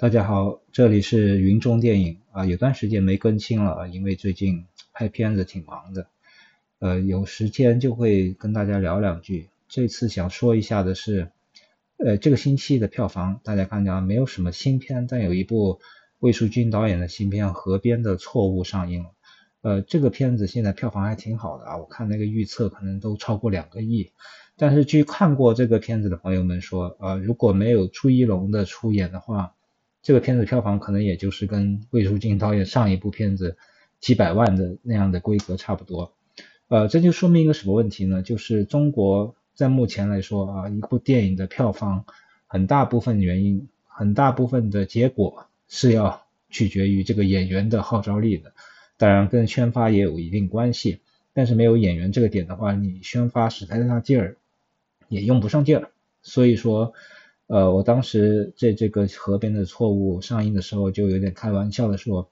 大家好，这里是云中电影啊，有段时间没更新了，因为最近拍片子挺忙的，呃，有时间就会跟大家聊两句。这次想说一下的是，呃，这个星期的票房，大家看见啊，没有什么新片，但有一部魏书君导演的新片《河边的错误》上映了，呃，这个片子现在票房还挺好的啊，我看那个预测可能都超过两个亿。但是据看过这个片子的朋友们说，呃，如果没有朱一龙的出演的话，这个片子票房可能也就是跟魏书君导演上一部片子几百万的那样的规格差不多，呃，这就说明一个什么问题呢？就是中国在目前来说啊，一部电影的票房很大部分原因，很大部分的结果是要取决于这个演员的号召力的，当然跟宣发也有一定关系，但是没有演员这个点的话，你宣发使太大劲儿也用不上劲儿，所以说。呃，我当时在这个河边的错误上映的时候，就有点开玩笑的说，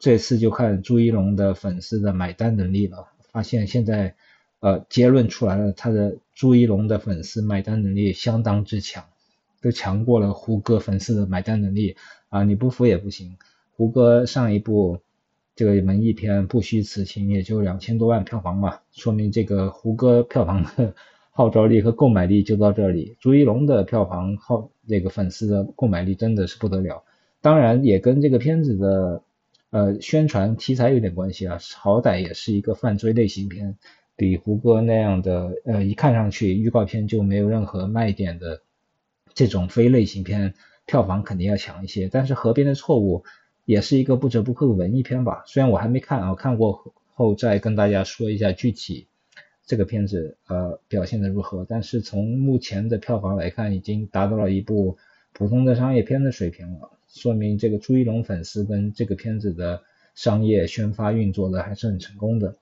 这次就看朱一龙的粉丝的买单能力了。发现现在，呃，结论出来了，他的朱一龙的粉丝买单能力相当之强，都强过了胡歌粉丝的买单能力啊！你不服也不行，胡歌上一部这个文艺片《不虚此行》也就两千多万票房嘛，说明这个胡歌票房的。号召力和购买力就到这里。朱一龙的票房号，这个粉丝的购买力真的是不得了。当然也跟这个片子的呃宣传题材有点关系啊，好歹也是一个犯罪类型片，比胡歌那样的呃一看上去预告片就没有任何卖点的这种非类型片票房肯定要强一些。但是《河边的错误》也是一个不折不扣的文艺片吧？虽然我还没看啊，看过后再跟大家说一下具体。这个片子呃表现的如何？但是从目前的票房来看，已经达到了一部普通的商业片的水平了，说明这个朱一龙粉丝跟这个片子的商业宣发运作的还是很成功的。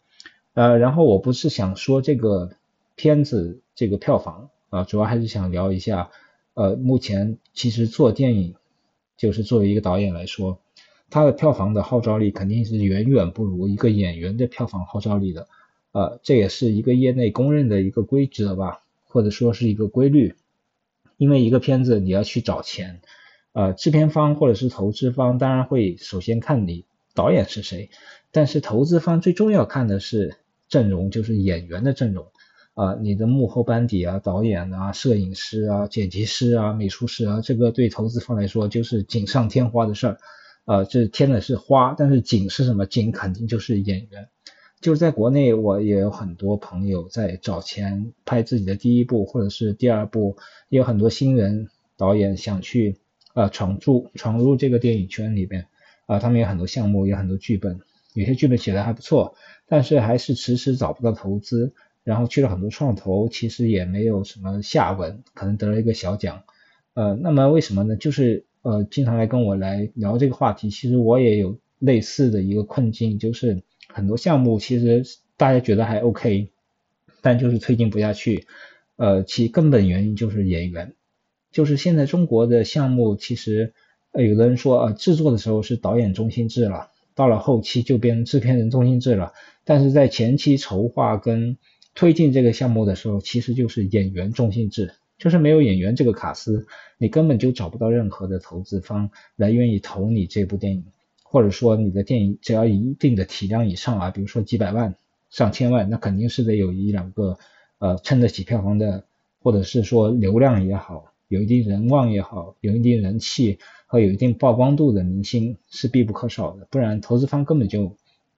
呃，然后我不是想说这个片子这个票房啊，主要还是想聊一下呃目前其实做电影就是作为一个导演来说，他的票房的号召力肯定是远远不如一个演员的票房号召力的。呃，这也是一个业内公认的一个规则吧，或者说是一个规律。因为一个片子你要去找钱，呃，制片方或者是投资方当然会首先看你导演是谁，但是投资方最重要看的是阵容，就是演员的阵容啊，你的幕后班底啊，导演啊，摄影师啊，剪辑师啊，美术师啊，这个对投资方来说就是锦上添花的事儿，呃，这添的是花，但是锦是什么？锦肯定就是演员。就是在国内，我也有很多朋友在找钱拍自己的第一部或者是第二部，也有很多新人导演想去呃闯入闯入这个电影圈里边啊，他们有很多项目，有很多剧本，有些剧本写的还不错，但是还是迟迟找不到投资，然后去了很多创投，其实也没有什么下文，可能得了一个小奖，呃，那么为什么呢？就是呃经常来跟我来聊这个话题，其实我也有类似的一个困境，就是。很多项目其实大家觉得还 OK，但就是推进不下去。呃，其根本原因就是演员，就是现在中国的项目其实，呃，有的人说呃制作的时候是导演中心制了，到了后期就变成制片人中心制了。但是在前期筹划跟推进这个项目的时候，其实就是演员中心制，就是没有演员这个卡司，你根本就找不到任何的投资方来愿意投你这部电影。或者说你的电影只要一定的体量以上啊，比如说几百万、上千万，那肯定是得有一两个呃撑得起票房的，或者是说流量也好，有一定人望也好，有一定人气和有一定曝光度的明星是必不可少的，不然投资方根本就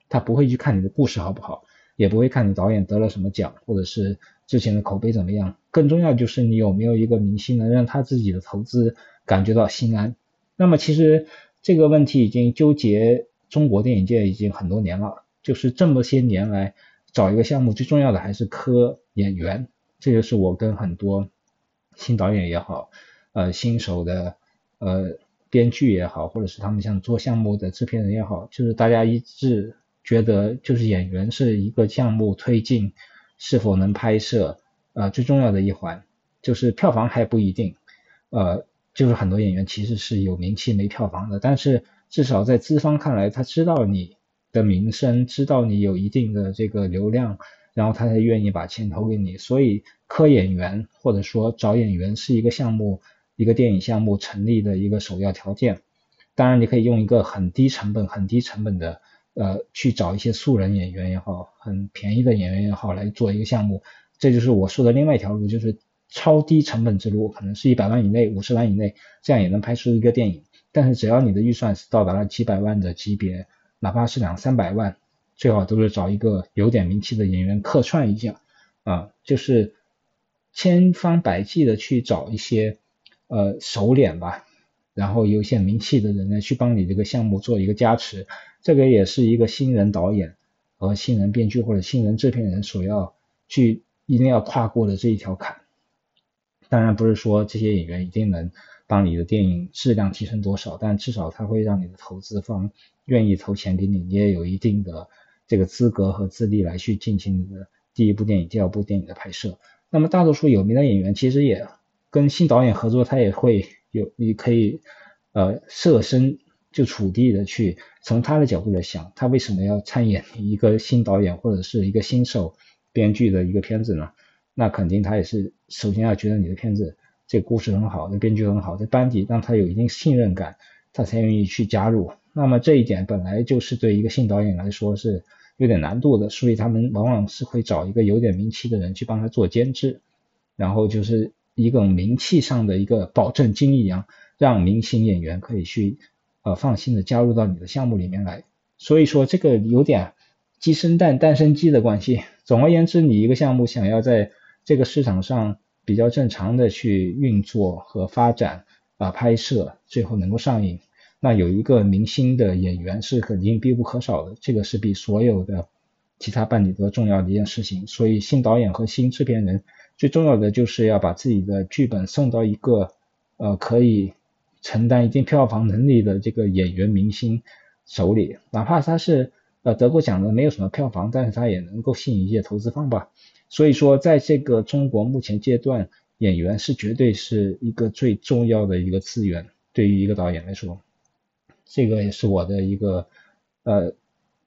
他不会去看你的故事好不好，也不会看你导演得了什么奖，或者是之前的口碑怎么样，更重要就是你有没有一个明星能让他自己的投资感觉到心安。那么其实。这个问题已经纠结中国电影界已经很多年了，就是这么些年来找一个项目最重要的还是磕演员，这就是我跟很多新导演也好，呃新手的呃编剧也好，或者是他们想做项目的制片人也好，就是大家一致觉得就是演员是一个项目推进是否能拍摄呃最重要的一环，就是票房还不一定，呃。就是很多演员其实是有名气没票房的，但是至少在资方看来，他知道你的名声，知道你有一定的这个流量，然后他才愿意把钱投给你。所以科演员或者说找演员是一个项目、一个电影项目成立的一个首要条件。当然，你可以用一个很低成本、很低成本的呃去找一些素人演员也好，很便宜的演员也好来做一个项目。这就是我说的另外一条路，就是超低成本之路，可能是一百万以内、五十万以内，这样也能拍出一个电影。但是只要你的预算是到达了几百万的级别，哪怕是两三百万，最好都是找一个有点名气的演员客串一下啊，就是千方百计的去找一些呃熟脸吧，然后有一些名气的人呢去帮你这个项目做一个加持。这个也是一个新人导演和新人编剧或者新人制片人所要去。一定要跨过的这一条坎，当然不是说这些演员一定能帮你的电影质量提升多少，但至少它会让你的投资方愿意投钱给你，你也有一定的这个资格和资历来去进行你的第一部电影、第二部电影的拍摄。那么大多数有名的演员其实也跟新导演合作，他也会有，你可以呃设身就处地的去从他的角度来想，他为什么要参演一个新导演或者是一个新手。编剧的一个片子呢，那肯定他也是首先要觉得你的片子这故事很好，这编剧很好，这班底让他有一定信任感，他才愿意去加入。那么这一点本来就是对一个新导演来说是有点难度的，所以他们往往是会找一个有点名气的人去帮他做监制，然后就是一个名气上的一个保证金一样，让明星演员可以去呃放心的加入到你的项目里面来。所以说这个有点。鸡生蛋，蛋生鸡的关系。总而言之，你一个项目想要在这个市场上比较正常的去运作和发展啊，拍摄最后能够上映，那有一个明星的演员是肯定必不可少的。这个是比所有的其他伴侣都重要的一件事情。所以，新导演和新制片人最重要的就是要把自己的剧本送到一个呃可以承担一定票房能力的这个演员明星手里，哪怕他是。呃，得过奖的没有什么票房，但是他也能够吸引一些投资方吧。所以说，在这个中国目前阶段，演员是绝对是一个最重要的一个资源，对于一个导演来说，这个也是我的一个呃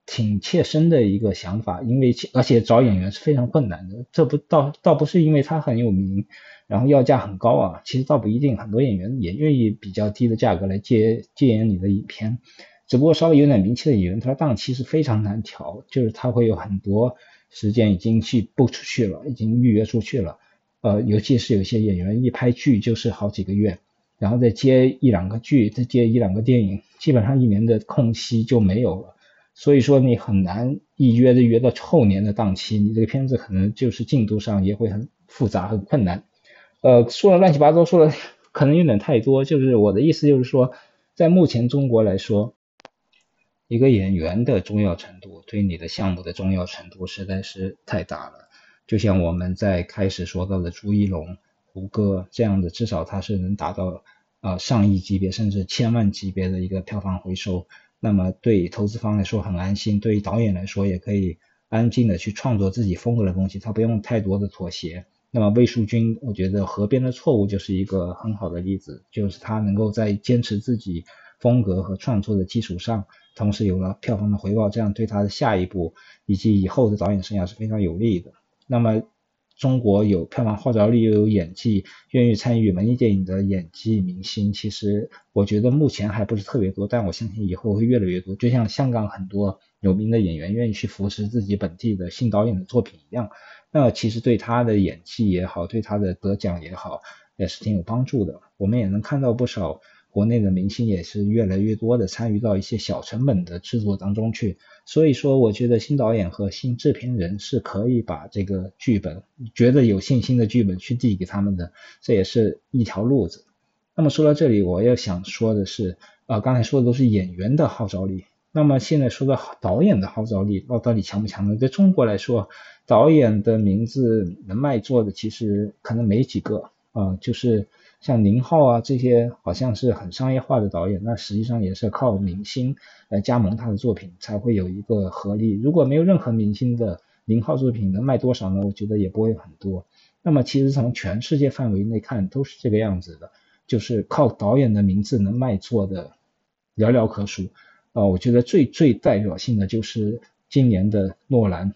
挺切身的一个想法。因为而且找演员是非常困难的，这不倒倒不是因为他很有名，然后要价很高啊，其实倒不一定，很多演员也愿意比较低的价格来接接演你的影片。只不过稍微有点名气的演员，他的档期是非常难调，就是他会有很多时间已经去 book 出去了，已经预约出去了。呃，尤其是有些演员一拍剧就是好几个月，然后再接一两个剧，再接一两个电影，基本上一年的空隙就没有了。所以说你很难一约的约到后年的档期，你这个片子可能就是进度上也会很复杂很困难。呃，说了乱七八糟，说了可能有点太多，就是我的意思就是说，在目前中国来说。一个演员的重要程度，对你的项目的重要程度实在是太大了。就像我们在开始说到的朱一龙、胡歌这样的，至少他是能达到啊上亿级别甚至千万级别的一个票房回收。那么对投资方来说很安心，对于导演来说也可以安静的去创作自己风格的东西，他不用太多的妥协。那么魏淑君，我觉得《河边的错误》就是一个很好的例子，就是他能够在坚持自己风格和创作的基础上。同时有了票房的回报，这样对他的下一步以及以后的导演生涯是非常有利的。那么，中国有票房号召力又有演技，愿意参与文艺电影的演技明星，其实我觉得目前还不是特别多，但我相信以后会越来越多。就像香港很多有名的演员愿意去扶持自己本地的新导演的作品一样，那其实对他的演技也好，对他的得奖也好，也是挺有帮助的。我们也能看到不少。国内的明星也是越来越多的参与到一些小成本的制作当中去，所以说我觉得新导演和新制片人是可以把这个剧本觉得有信心的剧本去递给他们的，这也是一条路子。那么说到这里，我要想说的是，啊，刚才说的都是演员的号召力，那么现在说到导演的号召力，那到底强不强呢？在中国来说，导演的名字能卖座的其实可能没几个啊，就是。像宁浩啊这些好像是很商业化的导演，那实际上也是靠明星来加盟他的作品才会有一个合力。如果没有任何明星的宁浩作品能卖多少呢？我觉得也不会很多。那么其实从全世界范围内看都是这个样子的，就是靠导演的名字能卖座的寥寥可数。啊，我觉得最最代表性的就是今年的诺兰，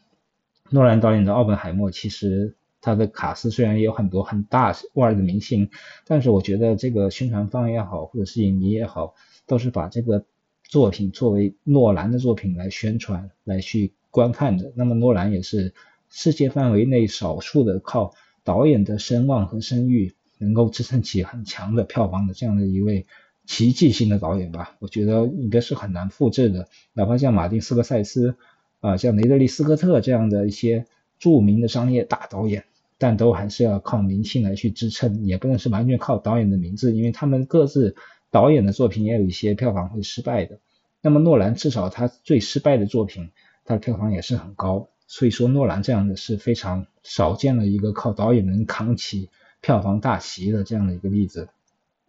诺兰导演的《奥本海默》其实。他的卡司虽然也有很多很大腕的明星，但是我觉得这个宣传方也好，或者是影迷也好，都是把这个作品作为诺兰的作品来宣传、来去观看的。那么诺兰也是世界范围内少数的靠导演的声望和声誉能够支撑起很强的票房的这样的一位奇迹性的导演吧。我觉得应该是很难复制的，哪怕像马丁斯科塞斯啊，像雷德利斯科特这样的一些著名的商业大导演。但都还是要靠明星来去支撑，也不能是完全靠导演的名字，因为他们各自导演的作品也有一些票房会失败的。那么诺兰至少他最失败的作品，他的票房也是很高。所以说诺兰这样的是非常少见的一个靠导演能扛起票房大旗的这样的一个例子。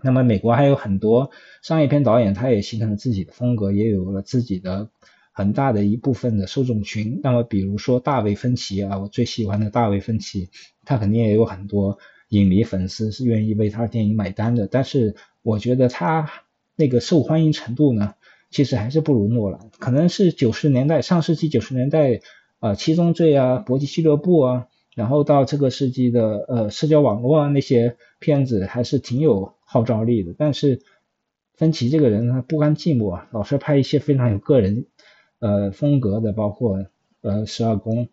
那么美国还有很多商业片导演，他也形成了自己的风格，也有了自己的。很大的一部分的受众群，那么比如说大卫芬奇啊，我最喜欢的大卫芬奇，他肯定也有很多影迷粉丝是愿意为他的电影买单的。但是我觉得他那个受欢迎程度呢，其实还是不如诺兰。可能是九十年代上世纪九十年代啊，七宗罪啊，搏击俱乐部啊，然后到这个世纪的呃社交网络啊那些片子还是挺有号召力的。但是芬奇这个人他不甘寂寞啊，老是拍一些非常有个人。呃，风格的包括呃十二宫，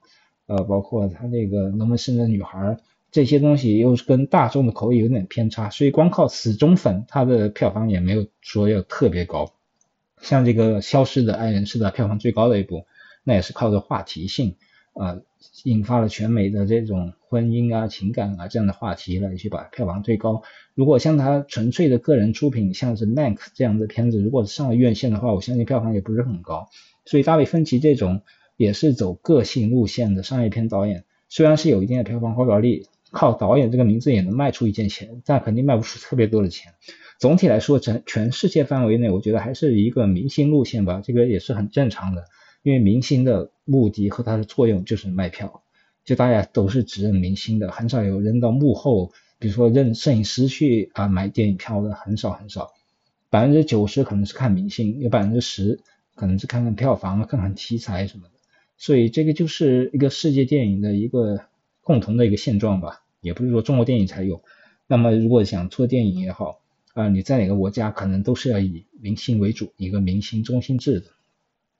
呃，包括他那个能不能生个女孩这些东西，又是跟大众的口味有点偏差，所以光靠死忠粉，他的票房也没有说要特别高。像这个消失的爱人是的票房最高的一部，那也是靠着话题性啊，引发了全美的这种婚姻啊、情感啊这样的话题来去把票房推高。如果像他纯粹的个人出品，像是《Mank》这样的片子，如果上了院线的话，我相信票房也不是很高。所以大卫芬奇这种也是走个性路线的商业片导演，虽然是有一定的票房号召力，靠导演这个名字也能卖出一件钱，但肯定卖不出特别多的钱。总体来说，全全世界范围内，我觉得还是一个明星路线吧，这个也是很正常的。因为明星的目的和它的作用就是卖票，就大家都是只认明星的，很少有人到幕后，比如说认摄影师去啊买电影票的，很少很少。百分之九十可能是看明星，有百分之十。可能是看看票房啊，看看题材什么的，所以这个就是一个世界电影的一个共同的一个现状吧，也不是说中国电影才有。那么如果想做电影也好，啊，你在哪个国家可能都是要以明星为主，一个明星中心制的。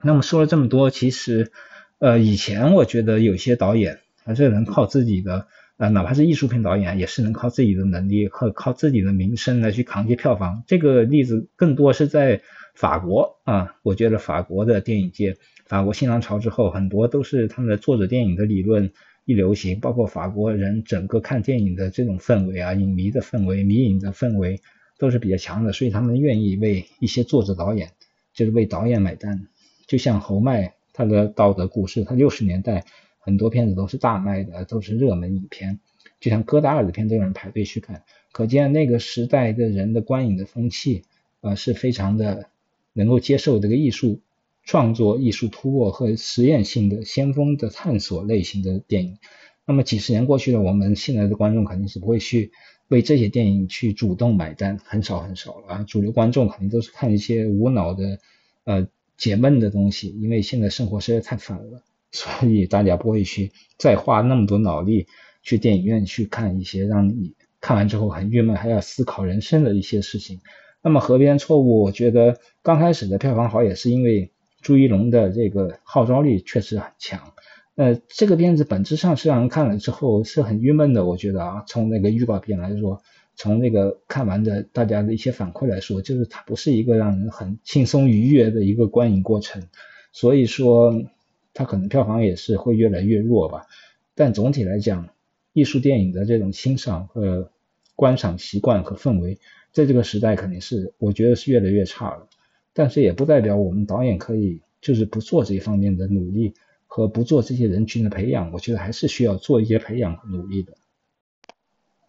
那么说了这么多，其实呃以前我觉得有些导演还是能靠自己的，呃哪怕是艺术片导演，也是能靠自己的能力和靠自己的名声来去扛一些票房。这个例子更多是在。法国啊，我觉得法国的电影界，法国新浪潮之后，很多都是他们的作者电影的理论一流行，包括法国人整个看电影的这种氛围啊，影迷的氛围、迷影的氛围都是比较强的，所以他们愿意为一些作者导演，就是为导演买单。就像侯麦他的《道德故事》，他六十年代很多片子都是大卖的，都是热门影片，就像戈达尔的片都有人排队去看，可见那个时代的人的观影的风气啊是非常的。能够接受这个艺术创作、艺术突破和实验性的先锋的探索类型的电影。那么几十年过去了，我们现在的观众肯定是不会去为这些电影去主动买单，很少很少了啊。主流观众肯定都是看一些无脑的呃解闷的东西，因为现在生活实在太烦了，所以大家不会去再花那么多脑力去电影院去看一些让你看完之后很郁闷，还要思考人生的一些事情。那么《河边错误》，我觉得刚开始的票房好，也是因为朱一龙的这个号召力确实很强。呃，这个片子本质上是让人看了之后是很郁闷的，我觉得啊，从那个预告片来说，从那个看完的大家的一些反馈来说，就是它不是一个让人很轻松愉悦的一个观影过程。所以说，它可能票房也是会越来越弱吧。但总体来讲，艺术电影的这种欣赏和观赏习惯和氛围。在这个时代肯定是，我觉得是越来越差了。但是也不代表我们导演可以就是不做这一方面的努力和不做这些人群的培养，我觉得还是需要做一些培养和努力的。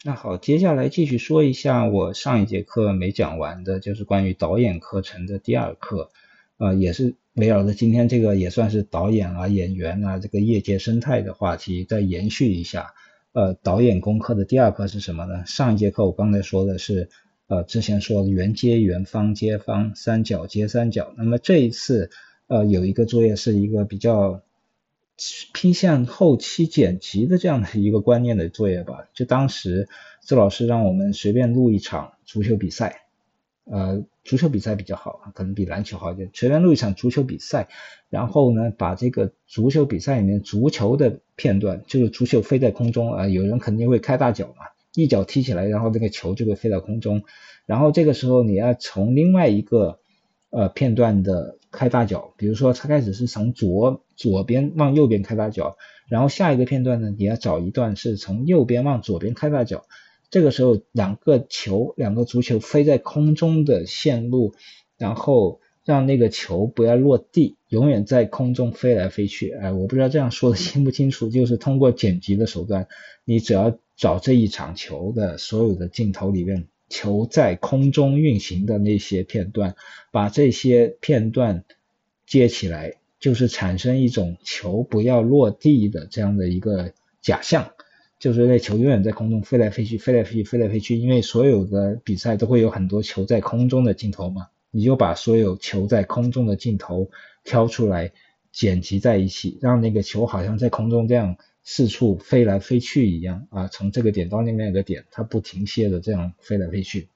那好，接下来继续说一下我上一节课没讲完的，就是关于导演课程的第二课，呃，也是围绕着今天这个也算是导演啊、演员啊这个业界生态的话题再延续一下。呃，导演功课的第二课是什么呢？上一节课我刚才说的是。呃，之前说的圆接圆方接方，三角接三角。那么这一次，呃，有一个作业是一个比较偏向后期剪辑的这样的一个观念的作业吧。就当时周老师让我们随便录一场足球比赛，呃，足球比赛比较好，可能比篮球好一点。随便录一场足球比赛，然后呢，把这个足球比赛里面足球的片段，就是足球飞在空中啊，有人肯定会开大脚嘛，一脚踢起来，然后那个球就会飞到空中，然后这个时候你要从另外一个呃片段的开大脚，比如说他开始是从左左边往右边开大脚，然后下一个片段呢，你要找一段是从右边往左边开大脚，这个时候两个球两个足球飞在空中的线路，然后让那个球不要落地，永远在空中飞来飞去。哎，我不知道这样说的清不清楚，就是通过剪辑的手段，你只要找这一场球的所有的镜头里面。球在空中运行的那些片段，把这些片段接起来，就是产生一种球不要落地的这样的一个假象，就是那球永远在空中飞来飞去，飞来飞去，飞来飞去。因为所有的比赛都会有很多球在空中的镜头嘛，你就把所有球在空中的镜头挑出来，剪辑在一起，让那个球好像在空中这样。四处飞来飞去一样啊，从这个点到另外一个点，它不停歇的这样飞来飞去。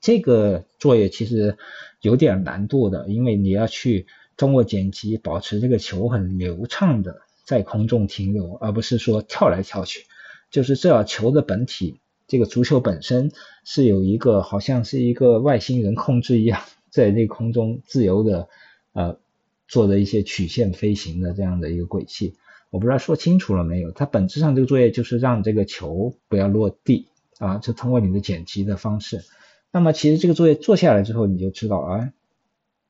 这个作业其实有点难度的，因为你要去通过剪辑保持这个球很流畅的在空中停留，而不是说跳来跳去。就是这球的本体，这个足球本身是有一个好像是一个外星人控制一样，在那空中自由的呃做的一些曲线飞行的这样的一个轨迹。我不知道说清楚了没有？它本质上这个作业就是让这个球不要落地啊，就通过你的剪辑的方式。那么其实这个作业做下来之后，你就知道啊，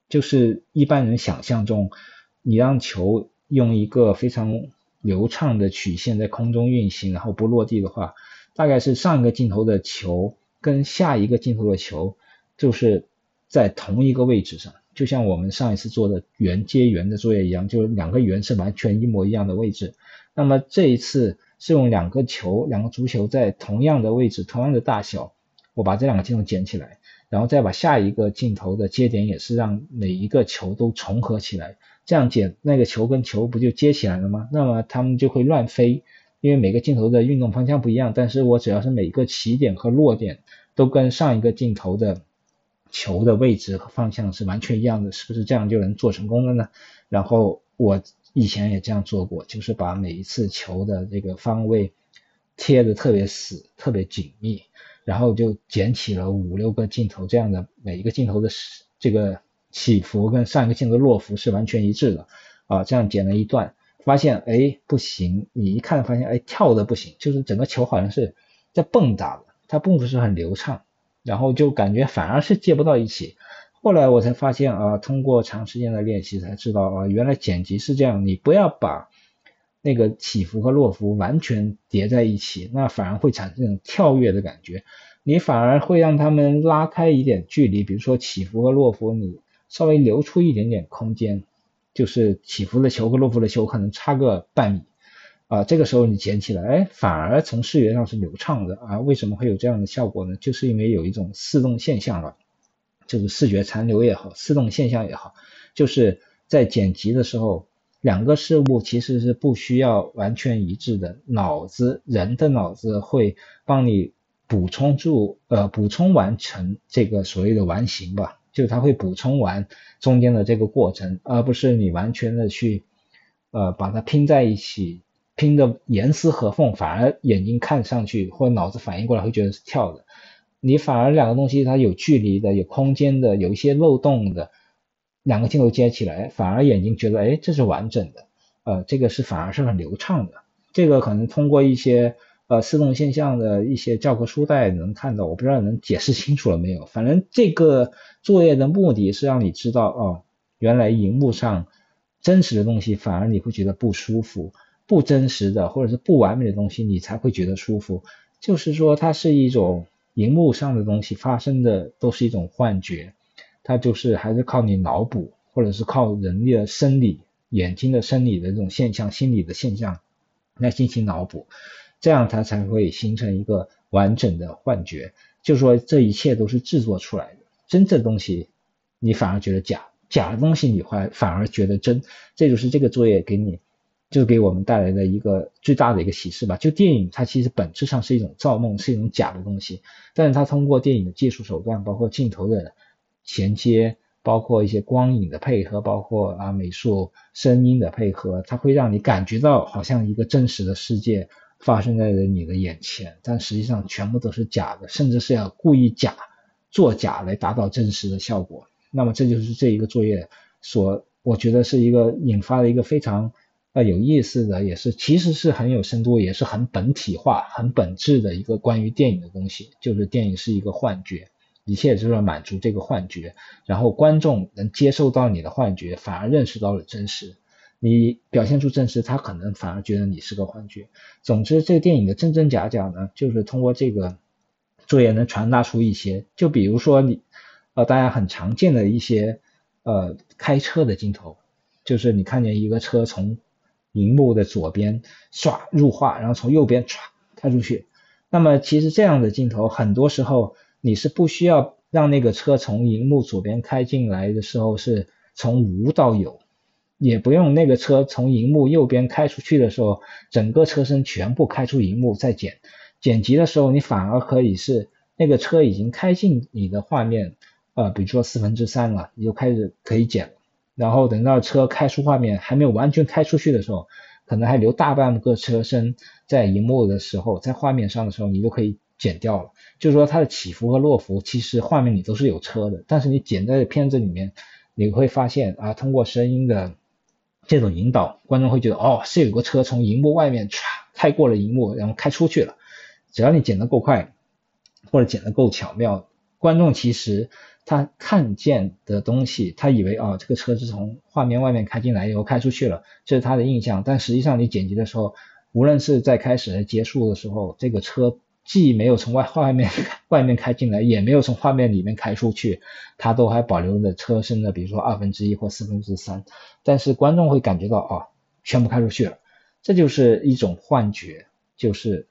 就是一般人想象中，你让球用一个非常流畅的曲线在空中运行，然后不落地的话，大概是上一个镜头的球跟下一个镜头的球就是在同一个位置上。就像我们上一次做的圆接圆的作业一样，就是两个圆是完全一模一样的位置。那么这一次是用两个球，两个足球在同样的位置、同样的大小，我把这两个镜头剪起来，然后再把下一个镜头的接点也是让每一个球都重合起来，这样剪那个球跟球不就接起来了吗？那么它们就会乱飞，因为每个镜头的运动方向不一样，但是我只要是每个起点和落点都跟上一个镜头的。球的位置和方向是完全一样的，是不是这样就能做成功了呢？然后我以前也这样做过，就是把每一次球的这个方位贴的特别死、特别紧密，然后就剪起了五六个镜头，这样的每一个镜头的这个起伏跟上一个镜头的落伏是完全一致的啊。这样剪了一段，发现哎不行，你一看发现哎跳的不行，就是整个球好像是在蹦跶的，它并不是很流畅。然后就感觉反而是接不到一起，后来我才发现啊，通过长时间的练习才知道啊，原来剪辑是这样，你不要把那个起伏和落伏完全叠在一起，那反而会产生跳跃的感觉，你反而会让他们拉开一点距离，比如说起伏和落伏，你稍微留出一点点空间，就是起伏的球和落伏的球可能差个半米。啊，这个时候你捡起来，哎，反而从视觉上是流畅的啊？为什么会有这样的效果呢？就是因为有一种似动现象了，就是视觉残留也好，似动现象也好，就是在剪辑的时候，两个事物其实是不需要完全一致的，脑子人的脑子会帮你补充住，呃，补充完成这个所谓的完形吧，就是它会补充完中间的这个过程，而不是你完全的去，呃，把它拼在一起。拼的严丝合缝，反而眼睛看上去或者脑子反应过来会觉得是跳的。你反而两个东西它有距离的、有空间的、有一些漏洞的，两个镜头接起来，反而眼睛觉得哎这是完整的，呃这个是反而是很流畅的。这个可能通过一些呃自动现象的一些教科书带能看到，我不知道能解释清楚了没有。反正这个作业的目的是让你知道哦，原来荧幕上真实的东西反而你会觉得不舒服。不真实的或者是不完美的东西，你才会觉得舒服。就是说，它是一种荧幕上的东西发生的都是一种幻觉，它就是还是靠你脑补，或者是靠人的生理、眼睛的生理的这种现象、心理的现象来进行脑补，这样它才会形成一个完整的幻觉。就是说，这一切都是制作出来的，真正的东西你反而觉得假，假的东西你会反而觉得真。这就是这个作业给你。就给我们带来的一个最大的一个启示吧。就电影它其实本质上是一种造梦，是一种假的东西，但是它通过电影的技术手段，包括镜头的衔接，包括一些光影的配合，包括啊美术、声音的配合，它会让你感觉到好像一个真实的世界发生在了你的眼前，但实际上全部都是假的，甚至是要故意假作假来达到真实的效果。那么这就是这一个作业所，我觉得是一个引发了一个非常。呃，有意思的也是，其实是很有深度，也是很本体化、很本质的一个关于电影的东西。就是电影是一个幻觉，一切就是要满足这个幻觉，然后观众能接受到你的幻觉，反而认识到了真实。你表现出真实，他可能反而觉得你是个幻觉。总之，这个电影的真真假假呢，就是通过这个作业能传达出一些，就比如说你呃，大家很常见的一些呃开车的镜头，就是你看见一个车从荧幕的左边唰入画，然后从右边唰开出去。那么其实这样的镜头，很多时候你是不需要让那个车从荧幕左边开进来的时候是从无到有，也不用那个车从荧幕右边开出去的时候，整个车身全部开出荧幕再剪。剪辑的时候，你反而可以是那个车已经开进你的画面，呃，比如说四分之三了，你就开始可以剪。然后等到车开出画面还没有完全开出去的时候，可能还留大半个车身在荧幕的时候，在画面上的时候，你就可以剪掉了。就是说它的起伏和落伏，其实画面里都是有车的，但是你剪在片子里面，你会发现啊，通过声音的这种引导，观众会觉得哦，是有个车从荧幕外面唰开过了荧幕，然后开出去了。只要你剪得够快，或者剪得够巧妙，观众其实。他看见的东西，他以为啊，这个车是从画面外面开进来以后开出去了，这是他的印象。但实际上你剪辑的时候，无论是在开始还是结束的时候，这个车既没有从外画面 外面开进来，也没有从画面里面开出去，它都还保留着车身的，比如说二分之一或四分之三。但是观众会感觉到啊，全部开出去了，这就是一种幻觉，就是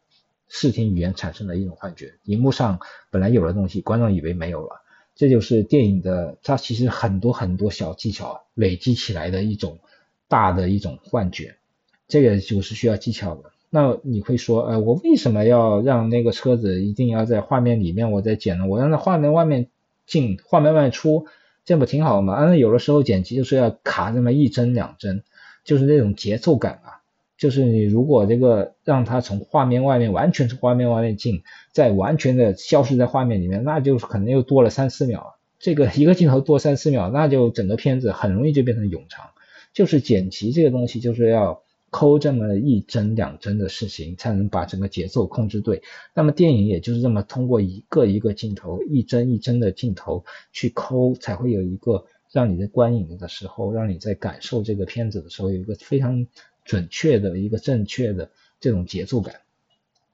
视听语言产生的一种幻觉。荧幕上本来有的东西，观众以为没有了。这就是电影的，它其实很多很多小技巧累积起来的一种大的一种幻觉，这个就是需要技巧的。那你会说，呃，我为什么要让那个车子一定要在画面里面我再剪呢？我让它画面外面进，画面外出，这样不挺好吗？啊，有的时候剪辑就是要卡那么一帧两帧，就是那种节奏感啊。就是你如果这个让它从画面外面完全从画面外面进，再完全的消失在画面里面，那就可能又多了三四秒。这个一个镜头多三四秒，那就整个片子很容易就变成冗长。就是剪辑这个东西，就是要抠这么一帧两帧的事情，才能把整个节奏控制对。那么电影也就是这么通过一个一个镜头，一帧一帧的镜头去抠，才会有一个让你在观影的时候，让你在感受这个片子的时候，有一个非常。准确的一个正确的这种节奏感，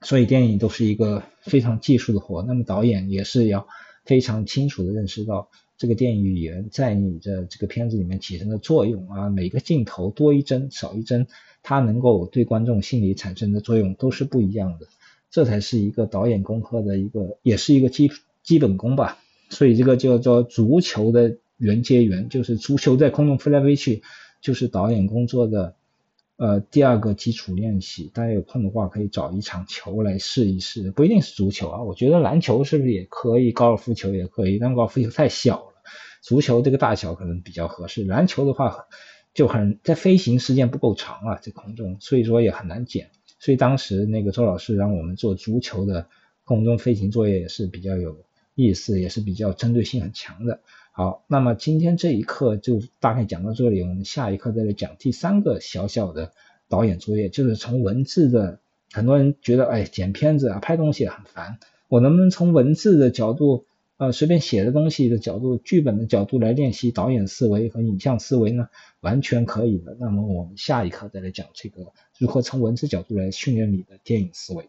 所以电影都是一个非常技术的活。那么导演也是要非常清楚的认识到这个电影语言在你的这个片子里面起的作用啊，每个镜头多一帧少一帧，它能够对观众心理产生的作用都是不一样的。这才是一个导演功课的一个，也是一个基基本功吧。所以这个叫做足球的圆接圆，就是足球在空中飞来飞去，就是导演工作的。呃，第二个基础练习，大家有空的话可以找一场球来试一试，不一定是足球啊，我觉得篮球是不是也可以，高尔夫球也可以，但高尔夫球太小了，足球这个大小可能比较合适。篮球的话就很在飞行时间不够长啊，在空中，所以说也很难捡。所以当时那个周老师让我们做足球的空中飞行作业也是比较有意思，也是比较针对性很强的。好，那么今天这一课就大概讲到这里，我们下一课再来讲第三个小小的导演作业，就是从文字的，很多人觉得哎剪片子啊拍东西很烦，我能不能从文字的角度，呃随便写的东西的角度，剧本的角度来练习导演思维和影像思维呢？完全可以的。那么我们下一课再来讲这个如何从文字角度来训练你的电影思维。